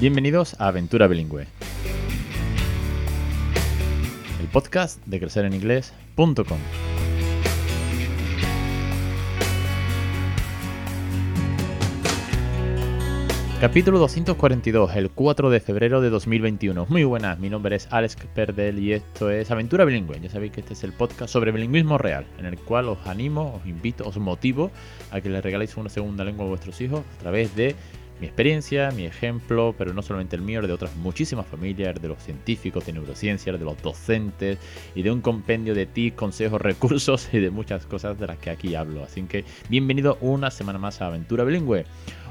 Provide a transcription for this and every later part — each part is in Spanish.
Bienvenidos a Aventura Bilingüe, el podcast de crecereninglés.com. Capítulo 242, el 4 de febrero de 2021. Muy buenas, mi nombre es Alex Perdel y esto es Aventura Bilingüe. Ya sabéis que este es el podcast sobre bilingüismo real, en el cual os animo, os invito, os motivo a que le regaléis una segunda lengua a vuestros hijos a través de mi experiencia, mi ejemplo, pero no solamente el mío, de otras muchísimas familias, de los científicos de neurociencias, de los docentes y de un compendio de tips, consejos, recursos y de muchas cosas de las que aquí hablo. Así que bienvenido una semana más a Aventura Bilingüe.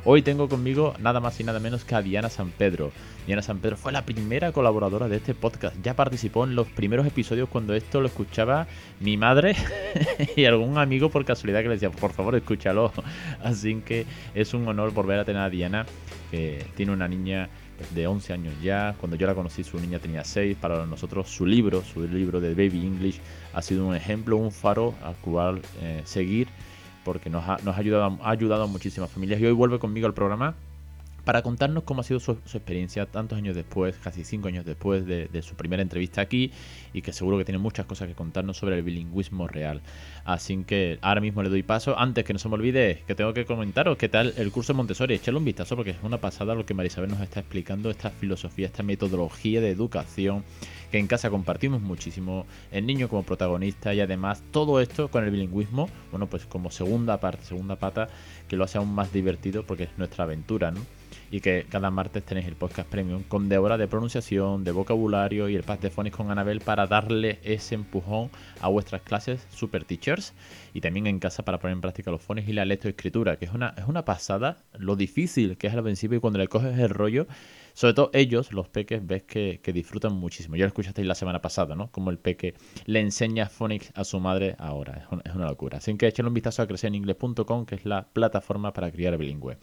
Hoy tengo conmigo nada más y nada menos que a Diana San Pedro. Diana San Pedro fue la primera colaboradora de este podcast. Ya participó en los primeros episodios cuando esto lo escuchaba mi madre y algún amigo por casualidad que le decía, por favor, escúchalo. Así que es un honor volver a tener a Diana, que tiene una niña de 11 años ya. Cuando yo la conocí, su niña tenía 6. Para nosotros, su libro, su libro de Baby English, ha sido un ejemplo, un faro al cual eh, seguir porque nos ha, nos ha, ayudado, ha ayudado a muchísimas familias. Y hoy vuelve conmigo al programa para contarnos cómo ha sido su, experiencia tantos años después, casi cinco años después de, su primera entrevista aquí y que seguro que tiene muchas cosas que contarnos sobre el bilingüismo real. Así que ahora mismo le doy paso. Antes que no se me olvide que tengo que comentaros qué tal el curso Montessori. Echadle un vistazo porque es una pasada lo que Marisabel nos está explicando, esta filosofía, esta metodología de educación que en casa compartimos muchísimo, el niño como protagonista y además todo esto con el bilingüismo, bueno, pues como segunda parte, segunda pata, que lo hace aún más divertido porque es nuestra aventura, ¿no? Y que cada martes tenéis el podcast premium con de hora de pronunciación, de vocabulario y el pack de phonics con Anabel para darle ese empujón a vuestras clases super teachers y también en casa para poner en práctica los phonics y la lectoescritura, que es una, es una pasada lo difícil que es al principio y cuando le coges el rollo sobre todo ellos, los peques, ves que, disfrutan muchísimo. Ya lo escuchasteis la semana pasada, ¿no? Como el peque le enseña phonics a su madre ahora. Es una, locura. Así que échenle un vistazo a crecereningles.com, que es la plataforma para criar bilingüe.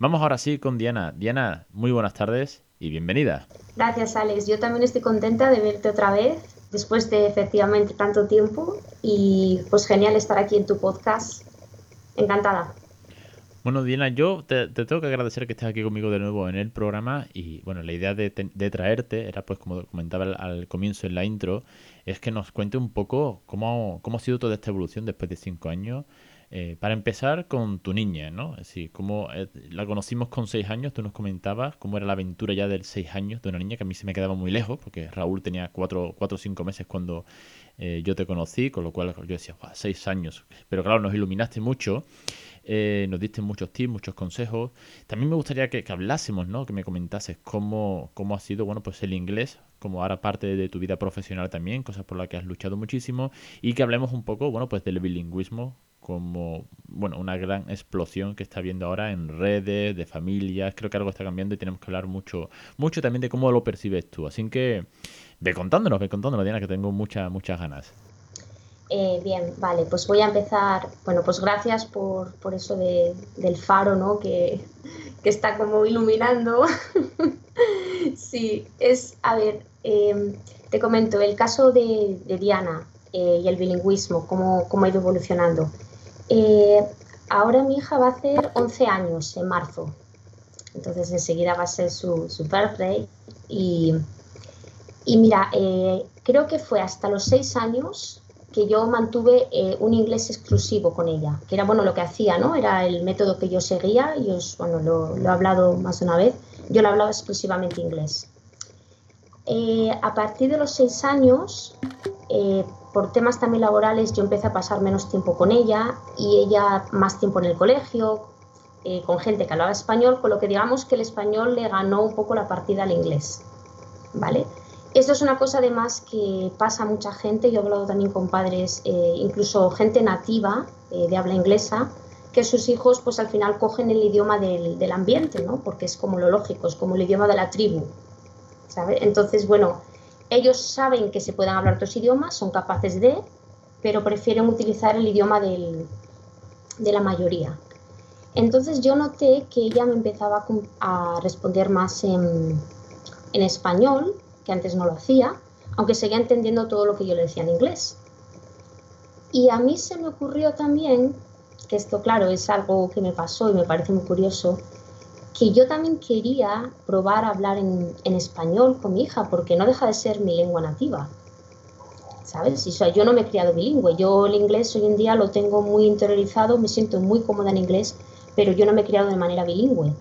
Vamos ahora sí con Diana. Diana, muy buenas tardes y bienvenida. Gracias, Alex. Yo también estoy contenta de verte otra vez después de efectivamente tanto tiempo y pues genial estar aquí en tu podcast. Encantada. Bueno, Diana, yo te, tengo que agradecer que estés aquí conmigo de nuevo en el programa y bueno, la idea de, traerte era pues como comentaba al, comienzo en la intro, es que nos cuente un poco cómo, cómo ha sido toda esta evolución después de cinco años. Eh, para empezar con tu niña, ¿no? Es decir, cómo eh, la conocimos con seis años, tú nos comentabas cómo era la aventura ya del seis años de una niña que a mí se me quedaba muy lejos, porque Raúl tenía cuatro, cuatro o cinco meses cuando eh, yo te conocí, con lo cual yo decía, seis años. Pero claro, nos iluminaste mucho eh, nos diste muchos tips, muchos consejos. También me gustaría que, hablásemos, ¿no? Que me comentases cómo, cómo ha sido, bueno, pues el inglés como ahora parte de tu vida profesional también, cosas por las que has luchado muchísimo, y que hablemos un poco, bueno, pues del bilingüismo como, bueno, una gran explosión que está viendo ahora en redes, de familias, creo que algo está cambiando y tenemos que hablar mucho, mucho también de cómo lo percibes tú. Así que ve contándonos, ve contándonos, Diana, que tengo muchas, muchas ganas. Eh, bien, vale, pues voy a empezar. Bueno, pues gracias por, por eso de, del faro, ¿no? Que, que está como iluminando. sí, es, a ver, em, te comento, el caso de, de Diana eh, y el bilingüismo, cómo, cómo ha ido evolucionando. Eh, ahora mi hija va a hacer 11 años en marzo, entonces enseguida va a ser su, su birthday. Y, y mira, creo que fue hasta los 6 años que yo mantuve eh, un inglés exclusivo con ella, que era bueno lo que hacía, ¿no? Era el método que yo seguía, y os, bueno, lo, he hablado más de una vez, yo lo hablaba exclusivamente inglés. Eh, a partir de los seis años, eh, por temas también laborales, yo empecé a pasar menos tiempo con ella y ella más tiempo en el colegio, con gente que hablaba español, con lo que digamos que el español le ganó un poco la partida al inglés, ¿vale? Esto es una cosa además que pasa a mucha gente, yo he hablado también con padres, eh, incluso gente nativa eh, de habla inglesa, que sus hijos pues al final cogen el idioma del, ambiente, ¿no? porque es como lo lógico, es como el idioma de la tribu. Entonces, bueno, ellos saben que se pueden hablar otros idiomas, son capaces de, pero prefieren utilizar el idioma de la mayoría. Entonces yo noté que ella me empezaba a responder más en, en español que antes no lo hacía, aunque seguía entendiendo todo lo que yo le decía en inglés. Y a mí se me ocurrió también, que esto claro es algo que me pasó y me parece muy curioso, que yo también quería probar a hablar en, español con mi hija, porque no deja de ser mi lengua nativa. ¿Sabes? Y, yo no me he criado bilingüe. Yo el inglés hoy en día lo tengo muy interiorizado, me siento muy cómoda en inglés, pero yo no me he criado de manera bilingüe.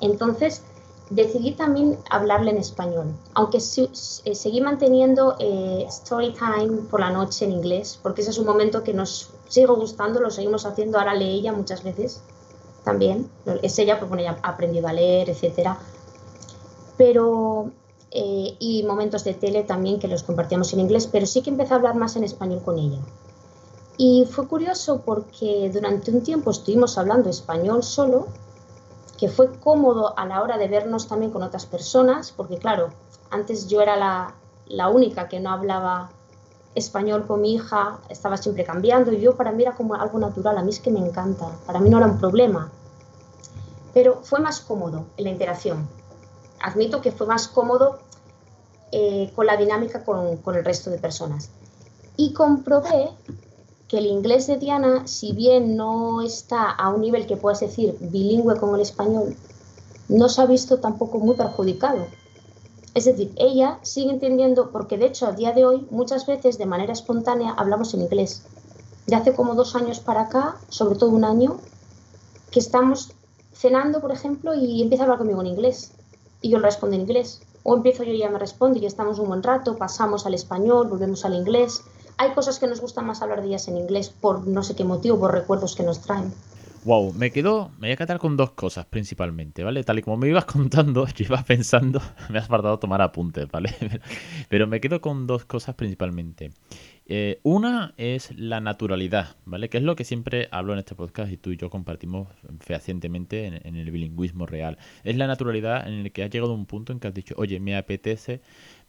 Entonces, decidí también hablarle en español, aunque eh, seguí manteniendo eh, story time por la noche en inglés, porque ese es un momento que nos sigue gustando, lo seguimos haciendo, ahora lee ella muchas veces también, es ella porque ella ha aprendido a leer, etcétera, pero eh, y momentos de tele también que los compartíamos en inglés, pero sí que empecé a hablar más en español con ella. Y fue curioso porque durante un tiempo estuvimos hablando español solo que fue cómodo a la hora de vernos también con otras personas, porque claro, antes yo era la, única que no hablaba español con mi hija, estaba siempre cambiando y yo para mí era como algo natural, a mí es que me encanta, para mí no era un problema, pero fue más cómodo en la interacción. Admito que fue más cómodo eh, con la dinámica con, con el resto de personas. Y comprobé que el inglés de Diana, si bien no está a un nivel que puedas decir bilingüe con el español, no se ha visto tampoco muy perjudicado. Es decir, ella sigue entendiendo, porque de hecho a día de hoy muchas veces de manera espontánea hablamos en inglés. De hace como dos años para acá, sobre todo un año, que estamos cenando, por ejemplo, y empieza a hablar conmigo en inglés. Y yo le respondo en inglés. O empiezo yo y ella me responde y estamos un buen rato, pasamos al español, volvemos al inglés hay cosas que nos gustan más hablar de ellas en inglés por no sé qué motivo, por recuerdos que nos traen. Wow, me quedo, me voy a quedar con dos cosas principalmente, ¿vale? Tal y como me ibas contando, yo iba pensando, me has faltado tomar apuntes, ¿vale? Pero me quedo con dos cosas principalmente. Eh, una es la naturalidad, ¿vale? Que es lo que siempre hablo en este podcast y tú y yo compartimos fehacientemente en, en el bilingüismo real. Es la naturalidad en el que has llegado a un punto en que has dicho, oye, me apetece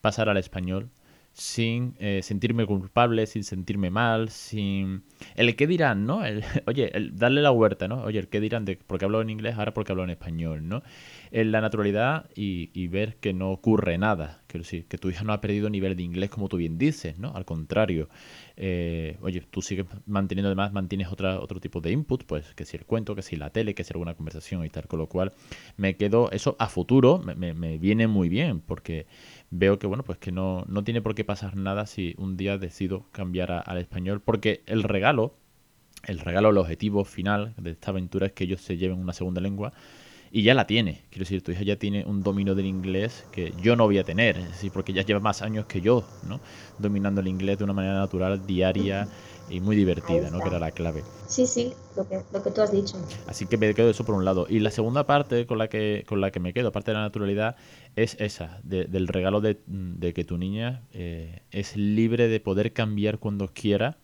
pasar al español sin eh, sentirme culpable, sin sentirme mal, sin... El qué dirán, ¿no? El, oye, el darle la huerta, ¿no? Oye, el qué dirán de porque hablo en inglés, ahora porque hablo en español, ¿no? En la naturalidad y, ver que no ocurre nada. Quiero decir, que tu hija no ha perdido nivel de inglés como tú bien dices, ¿no? Al contrario. Eh, oye, tú sigues manteniendo además, mantienes otra, otro tipo de input, pues que si el cuento, que si la tele, que si alguna conversación y tal, con lo cual me quedo, eso a futuro me, me viene muy bien, porque veo que bueno, pues que no, no tiene por qué pasar nada si un día decido cambiar al español, porque el regalo, el regalo, el objetivo final de esta aventura es que ellos se lleven una segunda lengua y ya la tiene. Quiero decir, tu hija ya tiene un dominio del inglés que yo no voy a tener, es decir, porque ya lleva más años que yo, ¿no? Dominando el inglés de una manera natural, diaria y muy divertida, ¿no? Que era la clave. Sí, sí, lo que, lo que tú has dicho. Así que me quedo eso por un lado. Y la segunda parte con la que, con la que me quedo, aparte de la naturalidad, es esa, del regalo de, que tu niña eh, es libre de poder cambiar cuando quiera,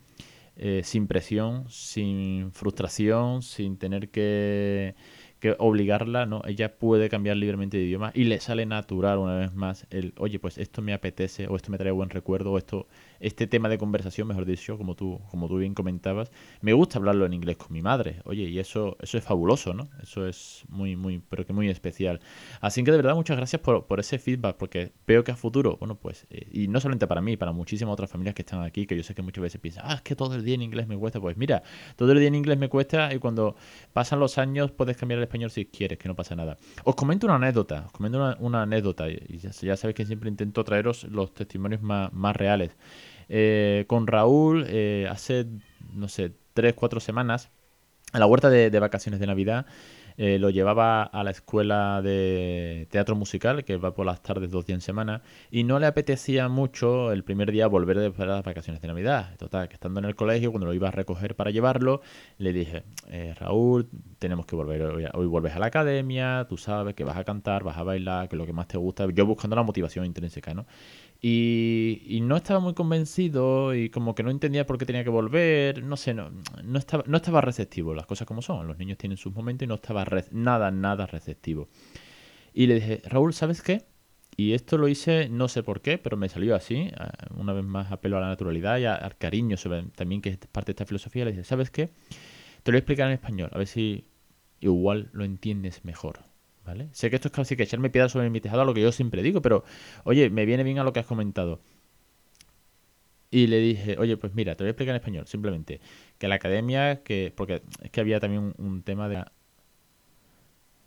eh, sin presión, sin frustración, sin tener que que obligarla, ¿no? Ella puede cambiar libremente de idioma y le sale natural una vez más el, oye, pues esto me apetece o esto me trae buen recuerdo o esto, este tema de conversación, mejor dicho, como tú, como tú bien comentabas, me gusta hablarlo en inglés con mi madre, oye, y eso, eso es fabuloso, ¿no? Eso es muy, muy, pero que muy especial. Así que de verdad muchas gracias por, por ese feedback, porque veo que a futuro, bueno, pues, eh, y no solamente para mí, para muchísimas otras familias que están aquí, que yo sé que muchas veces piensan, ah, es que todo el día en inglés me cuesta, pues mira, todo el día en inglés me cuesta y cuando pasan los años puedes cambiar el español si quieres, que no pasa nada. Os comento una anécdota, os comento una, anécdota, y ya, ya, sabéis que siempre intento traeros los testimonios más, más reales. Eh, con Raúl, eh, hace, no sé, tres, cuatro semanas, a la huerta de vacaciones de Navidad, eh, lo llevaba a la escuela de teatro musical, que va por las tardes dos días en semana, y no le apetecía mucho el primer día volver de las vacaciones de Navidad. Total, que estando en el colegio, cuando lo iba a recoger para llevarlo, le dije, Raúl, tenemos que volver, hoy, hoy, vuelves a la academia, tú sabes que vas a cantar, vas a bailar, que es lo que más te gusta, yo buscando la motivación intrínseca, ¿no? Y, no estaba muy convencido y como que no entendía por qué tenía que volver, no sé, no, no, estaba, no estaba receptivo, las cosas como son, los niños tienen sus momentos y no estaba nada, nada receptivo. Y le dije, Raúl, ¿sabes qué? Y esto lo hice, no sé por qué, pero me salió así, una vez más apelo a la naturalidad y al cariño sobre, también que es parte de esta filosofía, le dije, ¿sabes qué? Te lo voy a explicar en español, a ver si igual lo entiendes mejor. ¿Vale? Sé que esto es casi que echarme piedras sobre mi tejado a lo que yo siempre digo, pero oye, me viene bien a lo que has comentado. Y le dije, oye, pues mira, te voy a explicar en español, simplemente, que la academia, que porque es que había también un, tema de...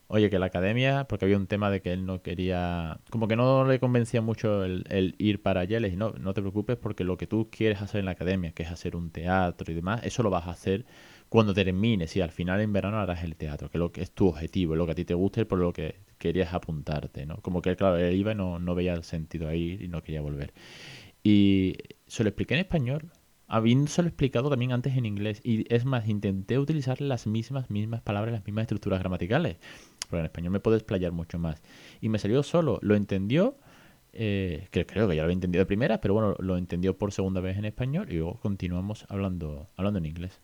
oye, que la academia, porque había un tema de que él no quería, como que no le convencía mucho el, ir para allá, le dije, no, no te preocupes porque lo que tú quieres hacer en la academia, que es hacer un teatro y demás, eso lo vas a hacer cuando termines y al final en verano harás el teatro, que es tu objetivo, lo que a ti te gusta y por lo que querías apuntarte, ¿no? Como que, claro, él iba y no, veía el sentido ahí y no quería volver. Y se lo expliqué en español, habiéndoselo explicado también antes en inglés. Y es más, intenté utilizar las mismas, mismas palabras, las mismas estructuras gramaticales. Porque en español me puedo explayar mucho más. Y me salió solo, lo entendió. Eh, que creo que ya lo había entendido de primera, pero bueno, lo entendió por segunda vez en español y luego continuamos hablando, hablando en inglés.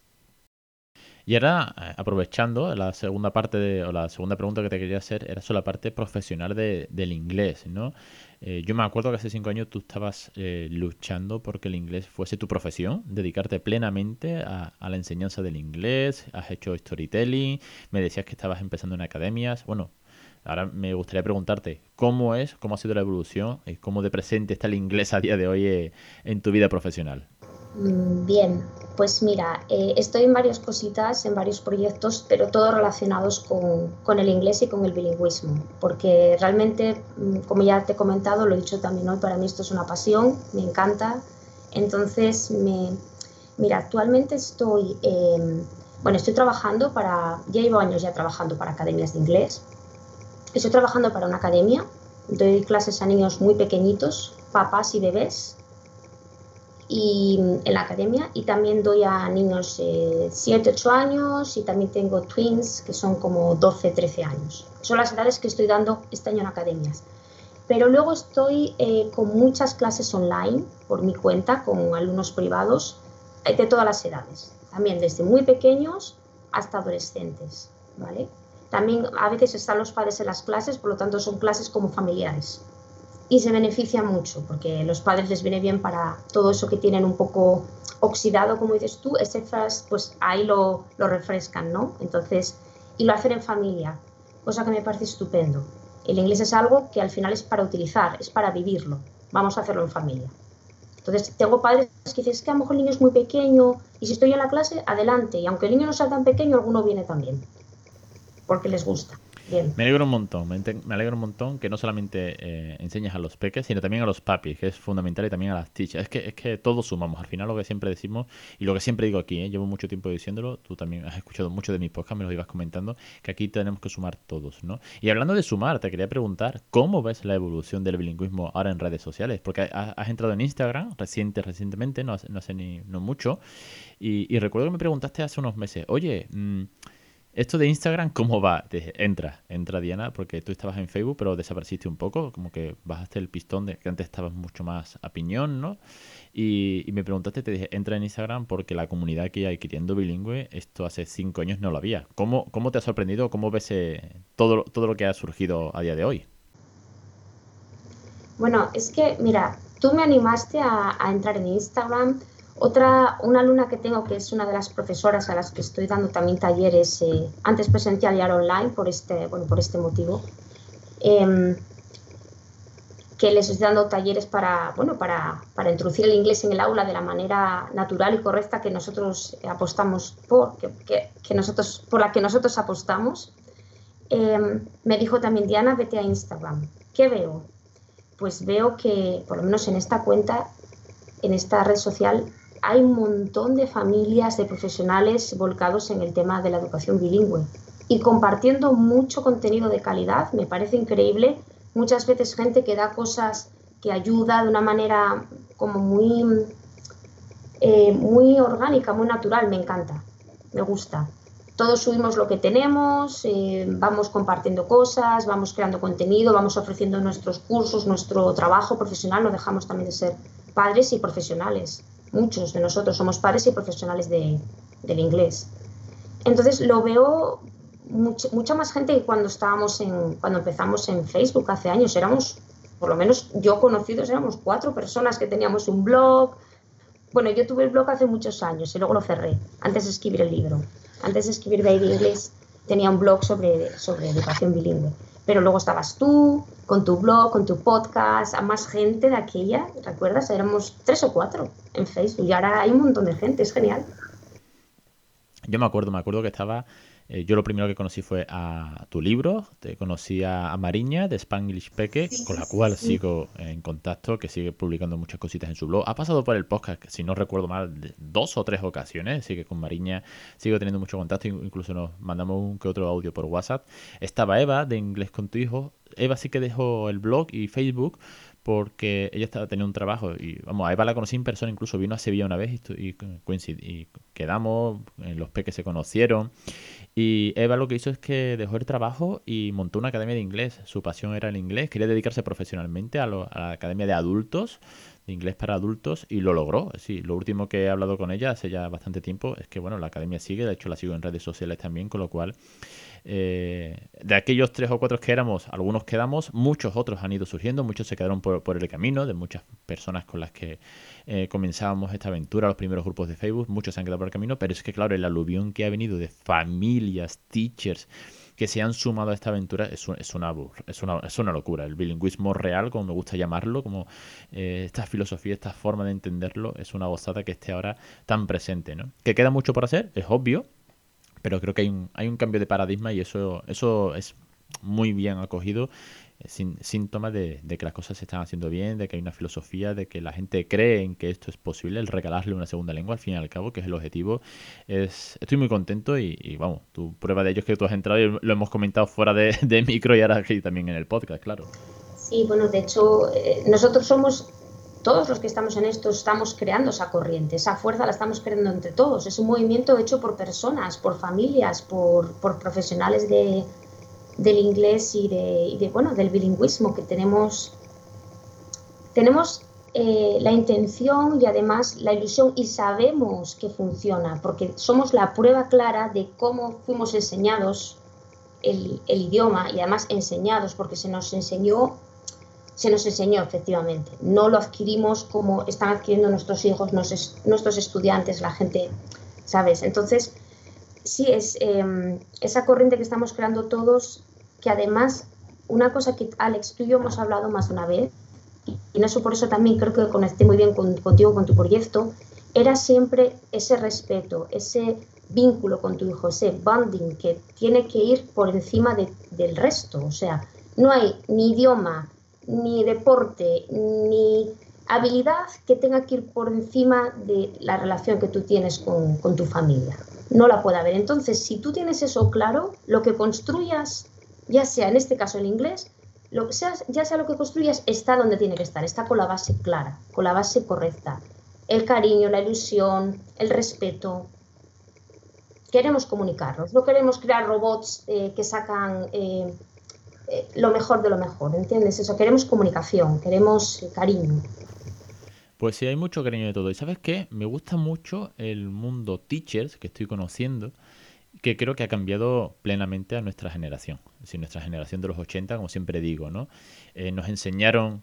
Y ahora, eh, aprovechando la segunda parte o la segunda pregunta que te quería hacer, era sobre la parte profesional de, del inglés, ¿no? Eh, yo me acuerdo que hace cinco años tú estabas eh, luchando porque el inglés fuese tu profesión, dedicarte plenamente a, la enseñanza del inglés, has hecho storytelling, me decías que estabas empezando en academias, bueno, ahora me gustaría preguntarte cómo es, cómo ha sido la evolución y cómo de presente está el inglés a día de hoy en tu vida profesional. Mm, bien, pues mira, eh, estoy en varias cositas, en varios proyectos, pero todos relacionados con, el inglés y con el bilingüismo, porque realmente, mm, como ya te he comentado, lo he dicho también hoy, para mí esto es una pasión, me encanta. Entonces, me, mira, actualmente estoy, bueno, estoy trabajando para, ya llevo años ya trabajando para academias de inglés. Estoy trabajando para una academia, doy clases a niños muy pequeñitos, papás y bebés, y en la academia y también doy a niños de 7, 8 años y también tengo twins que son como 12, 13 años. Son las edades que estoy dando este año en academias. Pero luego estoy eh, con muchas clases online por mi cuenta, con alumnos privados eh, de todas las edades, también desde muy pequeños hasta adolescentes. ¿vale? También a veces están los padres en las clases, por lo tanto son clases como familiares y se beneficia mucho porque los padres les viene bien para todo eso que tienen un poco oxidado, como dices tú, ese pues ahí lo, lo refrescan, ¿no? Entonces, y lo hacen en familia, cosa que me parece estupendo. El inglés es algo que al final es para utilizar, es para vivirlo. Vamos a hacerlo en familia. Entonces, tengo padres que dicen, es que a lo mejor el niño es muy pequeño y si estoy en la clase, adelante. Y aunque el niño no sea tan pequeño, alguno viene también, porque les gusta. Me alegro un montón, me, alegro un montón que no solamente eh, enseñes a los peques, sino también a los papis, que es fundamental, y también a las teachers. Es que, es que todos sumamos, al final lo que siempre decimos, y lo que siempre digo aquí, ¿eh? llevo mucho tiempo diciéndolo, tú también has escuchado mucho de mis podcasts, me lo ibas comentando, que aquí tenemos que sumar todos, ¿no? Y hablando de sumar, te quería preguntar, ¿cómo ves la evolución del bilingüismo ahora en redes sociales? Porque has, entrado en Instagram reciente, recientemente, no hace, no hace ni no mucho, y, recuerdo que me preguntaste hace unos meses, oye, mmm, esto de Instagram, ¿cómo va? entra, entra Diana, porque tú estabas en Facebook, pero desapareciste un poco, como que bajaste el pistón de que antes estabas mucho más a piñón, ¿no? Y, me preguntaste, te dije, entra en Instagram porque la comunidad que hay queriendo bilingüe, esto hace cinco años no lo había. ¿Cómo, cómo te ha sorprendido? ¿Cómo ves eh, todo, todo lo que ha surgido a día de hoy? Bueno, es que, mira, tú me animaste a entrar en Instagram otra, una alumna que tengo, que es una de las profesoras a las que estoy dando también talleres, eh, antes presencial y ahora online, por este, bueno, por este motivo, em, que les estoy dando talleres para, bueno, para, para, introducir el inglés en el aula de la manera natural y correcta que nosotros apostamos por, que, que, nosotros, por la que nosotros apostamos. Em, me dijo también, Diana, vete a Instagram. ¿Qué veo? Pues veo que, por lo menos en esta cuenta, en esta red social, hay un montón de familias, de profesionales volcados en el tema de la educación bilingüe y compartiendo mucho contenido de calidad. Me parece increíble. Muchas veces gente que da cosas que ayuda de una manera como muy, eh, muy orgánica, muy natural. Me encanta, me gusta. Todos subimos lo que tenemos, eh, vamos compartiendo cosas, vamos creando contenido, vamos ofreciendo nuestros cursos, nuestro trabajo profesional. No dejamos también de ser padres y profesionales muchos de nosotros somos padres y profesionales de, del inglés. Entonces lo veo mucha más gente que cuando estábamos en, cuando empezamos en Facebook hace años. Éramos, por lo menos yo conocidos, éramos cuatro personas que teníamos un blog. Bueno, yo tuve el blog hace muchos años y luego lo cerré, antes de escribir el libro. Antes de escribir Baby English tenía un blog sobre, sobre educación bilingüe. Pero luego estabas tú, con tu blog, con tu podcast, a más gente de aquella, ¿recuerdas? Éramos tres o cuatro en Facebook y ahora hay un montón de gente, es genial. Yo me acuerdo, me acuerdo que estaba eh, yo lo primero que conocí fue a tu libro, te conocí a, Mariña de Spanglish Peque, con la cual sigo en contacto, que sigue publicando muchas cositas en su blog. Ha pasado por el podcast, si no recuerdo mal, dos o tres ocasiones, así que con Mariña sigo teniendo mucho contacto, incluso nos mandamos un que otro audio por WhatsApp. Estaba Eva de Inglés con tu hijo. Eva sí que dejó el blog y Facebook, porque ella estaba teniendo un trabajo y vamos, a Eva la conocí en persona, incluso vino a Sevilla una vez y, y, y quedamos, en los peques se conocieron y Eva lo que hizo es que dejó el trabajo y montó una academia de inglés. Su pasión era el inglés, quería dedicarse profesionalmente a, la academia de adultos, de inglés para adultos, y lo logró. Sí, lo último que he hablado con ella hace ya bastante tiempo es que, bueno, la academia sigue, de hecho la sigo en redes sociales también, con lo cual eh, de aquellos tres o cuatro que éramos, algunos quedamos, muchos otros han ido surgiendo, muchos se quedaron por, el camino, de muchas personas con las que eh, comenzábamos esta aventura, los primeros grupos de Facebook, muchos se han quedado por el camino, pero es que claro, el aluvión que ha venido de familias, teachers, que se han sumado a esta aventura es, una, es, una, es una locura. El bilingüismo real, como me gusta llamarlo, como eh, esta filosofía, esta forma de entenderlo, es una gozada que esté ahora tan presente. ¿no? Que queda mucho por hacer, es obvio, pero creo que hay un, hay un cambio de paradigma y eso, eso es muy bien acogido, eh, sin, síntoma de, que las cosas se están haciendo bien, de que hay una filosofía, de que la gente cree en que esto es posible, el regalarle una segunda lengua al fin y al cabo, que es el objetivo. Es, estoy muy contento y, vamos, tu prueba de ello es que tú has entrado y lo hemos comentado fuera de, de micro y ahora aquí también en el podcast, claro. Sí, bueno, de hecho, eh, nosotros somos todos los que estamos en esto estamos creando esa corriente, esa fuerza la estamos creando entre todos. Es un movimiento hecho por personas, por familias, por, profesionales de, del inglés y de, bueno, del bilingüismo que tenemos. Tenemos eh, la intención y además la ilusión y sabemos que funciona, porque somos la prueba clara de cómo fuimos enseñados el idioma y además enseñados, porque se nos enseñó se nos enseñó efectivamente. No lo adquirimos como están adquiriendo nuestros hijos, nuestros estudiantes, la gente, ¿sabes? Entonces, sí, es em, esa corriente que estamos creando todos, que además, una cosa que Alex, tú y yo hemos hablado más de una vez, y en eso por eso también creo que conecté muy bien contigo, con tu proyecto, era siempre ese respeto, ese vínculo con tu hijo, ese bonding que tiene que ir por encima del resto. O sea, no hay ni idioma, ni deporte, ni habilidad que tenga que ir por encima de la relación que tú tienes con, tu familia. No la puede haber. Entonces, si tú tienes eso claro, lo que construyas, ya sea en este caso el inglés, lo ya sea lo que construyas, está donde tiene que estar, está con la base clara, con la base correcta. El cariño, la ilusión, el respeto. Queremos comunicarnos, no queremos crear robots eh, que sacan eh, eh, lo mejor de lo mejor, ¿entiendes? Eso, queremos comunicación, queremos cariño. Pues sí, hay mucho cariño de todo. ¿Y sabes qué? Me gusta mucho el mundo teachers que estoy conociendo, que creo que ha cambiado plenamente a nuestra generación. Es nuestra generación de los 80, como siempre digo, ¿no? Eh, nos enseñaron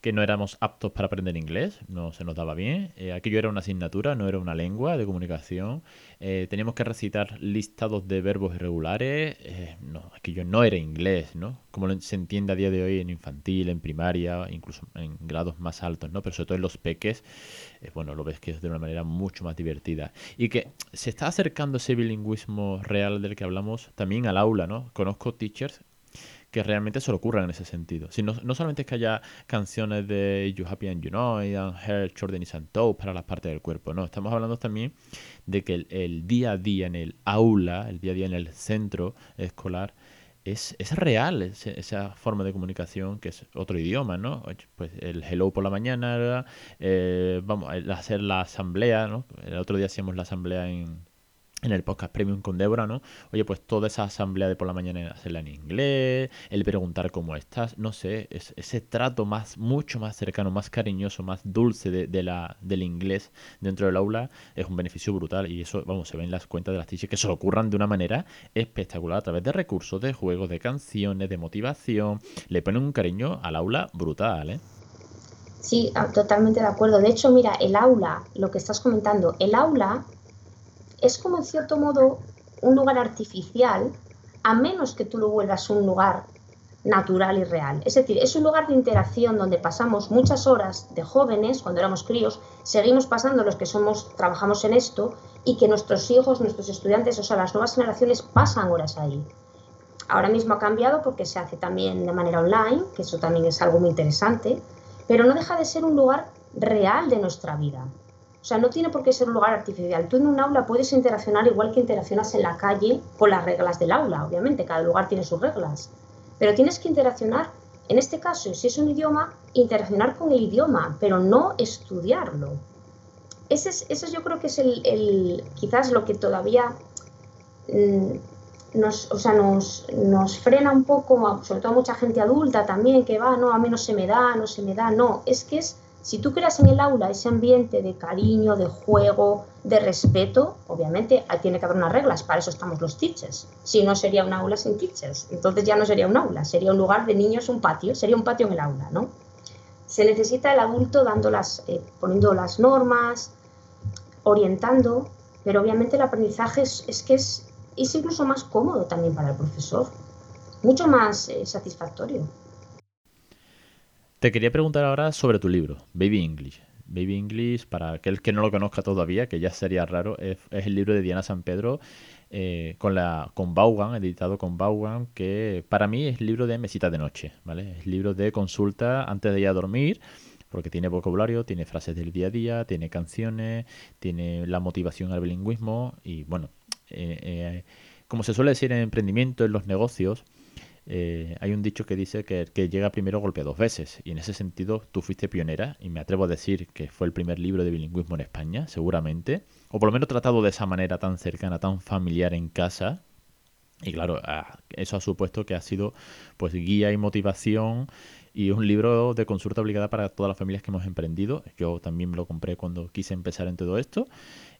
que no éramos aptos para aprender inglés, no se nos daba bien. Eh, aquello era una asignatura, no era una lengua de comunicación. Eh, teníamos que recitar listados de verbos irregulares. Eh, no, aquello no era inglés, ¿no? Como se entiende a día de hoy en infantil, en primaria, incluso en grados más altos, ¿no? Pero sobre todo en los peques, bueno, lo ves que es de una manera mucho más divertida. Y que se está acercando ese bilingüismo real del que hablamos también al aula, ¿no? Conozco teachers que realmente se lo ocurran en ese sentido. Si no, no solamente es que haya canciones de You Happy and You Know, y Hair, Jordan y Santos para las partes del cuerpo, no, estamos hablando también de que el, día a día en el aula, el día a día en el centro escolar, es, es, real esa forma de comunicación que es otro idioma, ¿no? Pues el hello por la mañana, eh, vamos, a hacer la asamblea, ¿no? El otro día hacíamos la asamblea en, en el podcast Premium con Débora, ¿no? Oye, pues toda esa asamblea de por la mañana hacerla en inglés, el preguntar cómo estás, no sé, es, ese trato más, mucho más cercano, más cariñoso, más dulce de, la, del inglés dentro del aula es un beneficio brutal y eso, vamos, se ve en las cuentas de las teachers que se ocurran de una manera espectacular a través de recursos, de juegos, de canciones, de motivación, le ponen un cariño al aula brutal, ¿eh? Sí, totalmente de acuerdo. De hecho, mira, el aula, lo que estás comentando, el aula es como en cierto modo un lugar artificial, a menos que tú lo vuelvas un lugar natural y real. Es decir, es un lugar de interacción donde pasamos muchas horas de jóvenes, cuando éramos críos, seguimos pasando los que somos, trabajamos en esto, y que nuestros hijos, nuestros estudiantes, o sea, las nuevas generaciones pasan horas ahí. Ahora mismo ha cambiado porque se hace también de manera online, que eso también es algo muy interesante, pero no deja de ser un lugar real de nuestra vida. O sea, no tiene por qué ser un lugar artificial. Tú en un aula puedes interaccionar igual que interaccionas en la calle con las reglas del aula, obviamente, cada lugar tiene sus reglas. Pero tienes que interaccionar, en este caso, si es un idioma, interaccionar con el idioma, pero no estudiarlo. Ese, es, yo creo que es el, quizás lo que todavía mm, nos, o sea, nos, nos frena un poco, sobre todo a mucha gente adulta también, que va, no, a mí no se me da, no se me da, no, es que es si tú creas en el aula ese ambiente de cariño, de juego, de respeto, obviamente tiene que haber unas reglas, para eso estamos los teachers. Si no sería un aula sin teachers, entonces ya no sería un aula, sería un lugar de niños, un patio, sería un patio en el aula, ¿no? Se necesita el adulto dando las, eh, poniendo las normas, orientando, pero obviamente el aprendizaje es, que es, es, incluso más cómodo también para el profesor, mucho más eh, satisfactorio. Te quería preguntar ahora sobre tu libro, Baby English. Baby English, para aquel que no lo conozca todavía, que ya sería raro, es, el libro de Diana San Pedro eh, con, la, con Vaughan, editado con Vaughan, que para mí es libro de mesita de noche, ¿vale? Es libro de consulta antes de ir a dormir, porque tiene vocabulario, tiene frases del día a día, tiene canciones, tiene la motivación al bilingüismo y bueno, eh, eh, como se suele decir en emprendimiento, en los negocios, eh, hay un dicho que dice que el que llega primero golpea dos veces. Y en ese sentido tú fuiste pionera y me atrevo a decir que fue el primer libro de bilingüismo en España, seguramente. O por lo menos tratado de esa manera tan cercana, tan familiar en casa. Y claro, eso ha supuesto que ha sido pues guía y motivación y un libro de consulta obligada para todas las familias que hemos emprendido. Yo también lo compré cuando quise empezar en todo esto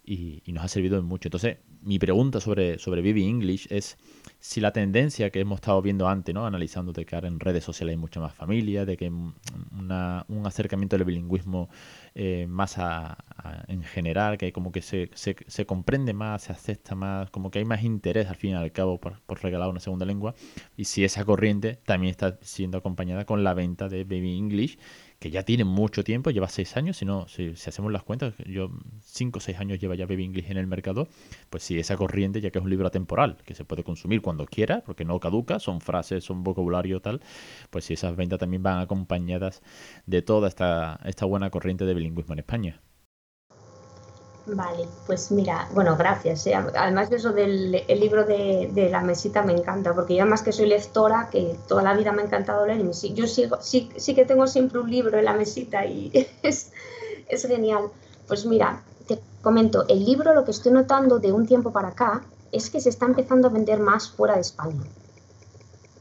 y, nos ha servido mucho. Entonces, mi pregunta sobre, sobre Vivi English es si la tendencia que hemos estado viendo antes, ¿no? analizando de que ahora en redes sociales hay mucha más familia, de que hay un acercamiento del bilingüismo eh, más en general, que como que se, se, comprende más, se acepta más, como que hay más interés al fin y al cabo por, por, regalar una segunda lengua, y si esa corriente también está siendo acompañada con la venta de Baby English, que ya tiene mucho tiempo, lleva seis años, si no, si, hacemos las cuentas, yo cinco o seis años lleva ya Baby English en el mercado, pues si esa corriente, ya que es un libro atemporal, que se puede consumir cuando quiera, porque no caduca, son frases, son vocabulario tal, pues si esas ventas también van acompañadas de toda esta, esta buena corriente de bilingüismo en España. Vale, pues mira, bueno, gracias. ¿eh? Además, eso del el libro de, la mesita me encanta, porque yo además que soy lectora, que toda la vida me ha encantado leer, y yo sigo, sí, sí que tengo siempre un libro en la mesita y es, es genial. Pues mira, te comento, el libro lo que estoy notando de un tiempo para acá es que se está empezando a vender más fuera de España.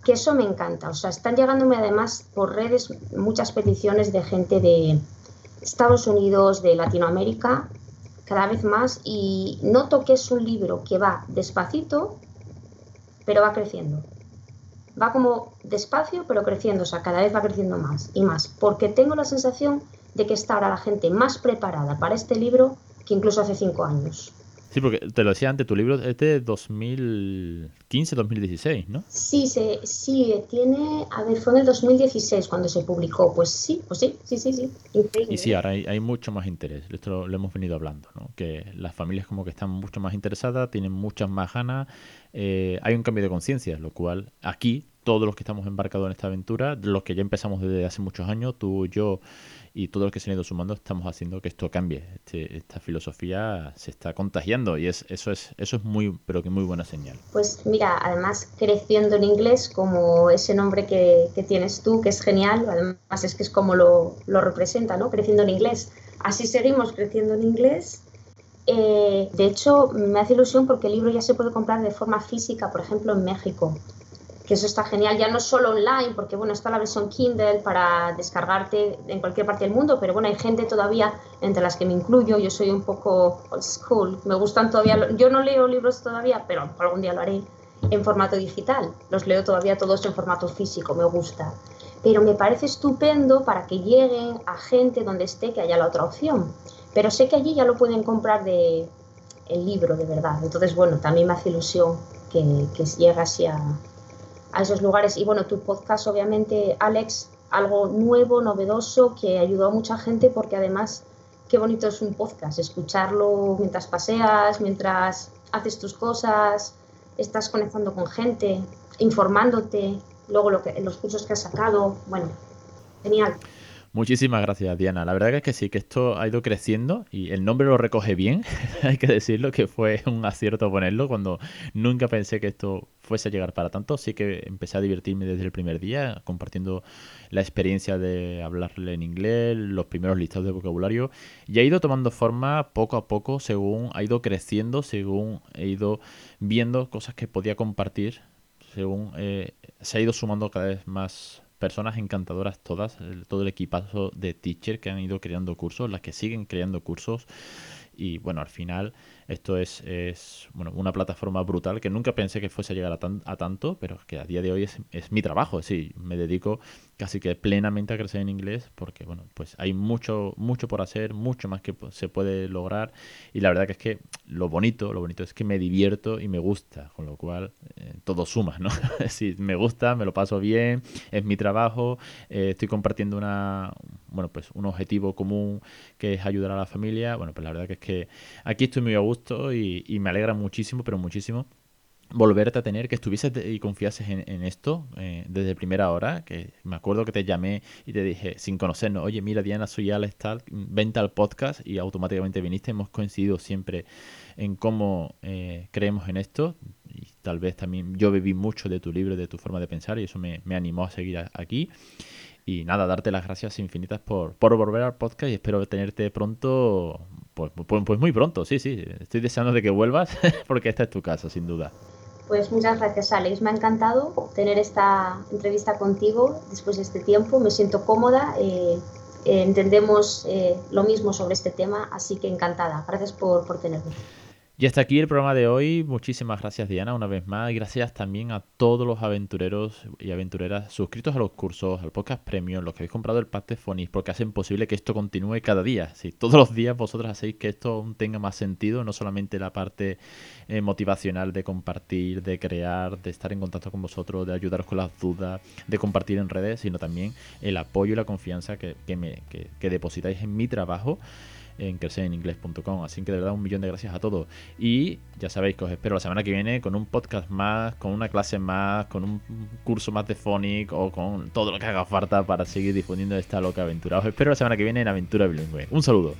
Que eso me encanta. O sea, están llegándome además por redes muchas peticiones de gente de Estados Unidos, de Latinoamérica, cada vez más y noto que es un libro que va despacito, pero va creciendo. Va como despacio, pero creciendo, o sea, cada vez va creciendo más y más, porque tengo la sensación de que está ahora la gente más preparada para este libro que incluso hace cinco años. Sí, porque te lo decía antes, tu libro es de 2015-2016, ¿no? Sí, se, sí, tiene, a ver, fue en el 2016 cuando se publicó, pues sí, pues sí, sí, sí, sí. Y sí, ahora hay, mucho más interés, esto lo, hemos venido hablando, ¿no? Que las familias como que están mucho más interesadas, tienen muchas más ganas, eh, hay un cambio de conciencia, lo cual aquí todos los que estamos embarcados en esta aventura, los que ya empezamos desde hace muchos años, tú, yo y todos los que se han ido sumando, estamos haciendo que esto cambie. Este, esta filosofía se está contagiando y es, eso es eso es muy, pero que muy buena señal. Pues mira, además creciendo en inglés, como ese nombre que, tienes tú, que es genial, además es que es como lo, representa, ¿no? Creciendo en inglés. Así seguimos creciendo en inglés eh, de hecho, me hace ilusión porque el libro ya se puede comprar de forma física, por ejemplo, en México que eso está genial, ya no solo online, porque bueno, está la versión Kindle para descargarte en cualquier parte del mundo, pero bueno, hay gente todavía, entre las que me incluyo, yo soy un poco old school, me gustan todavía, yo no leo libros todavía, pero algún día lo haré en formato digital, los leo todavía todos en formato físico, me gusta, pero me parece estupendo para que lleguen a gente donde esté que haya la otra opción, pero sé que allí ya lo pueden comprar de el libro de verdad, entonces bueno, también me hace ilusión que, que llegue así a a esos lugares. Y bueno, tu podcast, obviamente, Alex, algo nuevo, novedoso, que ayudó a mucha gente porque además, qué bonito es un podcast, escucharlo mientras paseas, mientras haces tus cosas, estás conectando con gente, informándote, luego los cursos que has sacado, bueno, genial. Muchísimas gracias, Diana. La verdad es que sí, que esto ha ido creciendo y el nombre lo recoge bien. Hay que decirlo que fue un acierto ponerlo cuando nunca pensé que esto fuese a llegar para tanto. Sí que empecé a divertirme desde el primer día compartiendo la experiencia de hablarle en inglés, los primeros listados de vocabulario y ha ido tomando forma poco a poco según ha ido creciendo, según he ido viendo cosas que podía compartir, según eh, se ha ido sumando cada vez más personas encantadoras todas, todo el equipazo de teacher que han ido creando cursos, las que siguen creando cursos y bueno, al final esto es, es bueno, una plataforma brutal que nunca pensé que fuese a llegar a, tanto, pero que a día de hoy es, es, mi trabajo, sí, me dedico casi que plenamente a crecer en inglés porque bueno, pues hay mucho, mucho por hacer, mucho más que se puede lograr y la verdad que es que lo bonito, lo bonito es que me divierto y me gusta, con lo cual eh, todo suma, ¿no? si me gusta, me lo paso bien, es mi trabajo, eh, estoy compartiendo una, bueno, pues un objetivo común que es ayudar a la familia, bueno, pues la verdad que es que aquí estoy muy a gusto y, me alegra muchísimo, pero muchísimo volverte a tener, que estuvieses y confiases en, esto eh, desde primera hora, que me acuerdo que te llamé y te dije, sin conocernos, oye, mira Diana, soy Alex tal, vente al podcast y automáticamente viniste, hemos coincidido siempre en cómo eh, creemos en esto y tal vez también yo bebí mucho de tu libro, de tu forma de pensar y eso me, me animó a seguir aquí. Y nada, darte las gracias infinitas por, por volver al podcast y espero tenerte pronto, pues, pues, pues, muy pronto, sí, sí. Estoy deseando de que vuelvas porque esta es tu casa, sin duda. Pues muchas gracias, Alex. Me ha encantado tener esta entrevista contigo después de este tiempo. Me siento cómoda. Eh, entendemos eh, lo mismo sobre este tema, así que encantada. Gracias por, por tenerme. Y hasta aquí el programa de hoy. Muchísimas gracias Diana una vez más. Gracias también a todos los aventureros y aventureras suscritos a los cursos, al podcast premium, los que habéis comprado el pack de Fonis, porque hacen posible que esto continúe cada día. Si todos los días vosotros hacéis que esto tenga más sentido, no solamente la parte eh, motivacional de compartir, de crear, de estar en contacto con vosotros, de ayudaros con las dudas, de compartir en redes, sino también el apoyo y la confianza que, me, que depositáis en mi trabajo en crecereningles.com. Así que de verdad un millón de gracias a todos. Y ya sabéis que os espero la semana que viene con un podcast más, con una clase más, con un curso más de Phonic o con todo lo que haga falta para seguir difundiendo esta loca aventura. Os espero la semana que viene en Aventura Bilingüe. Un saludo.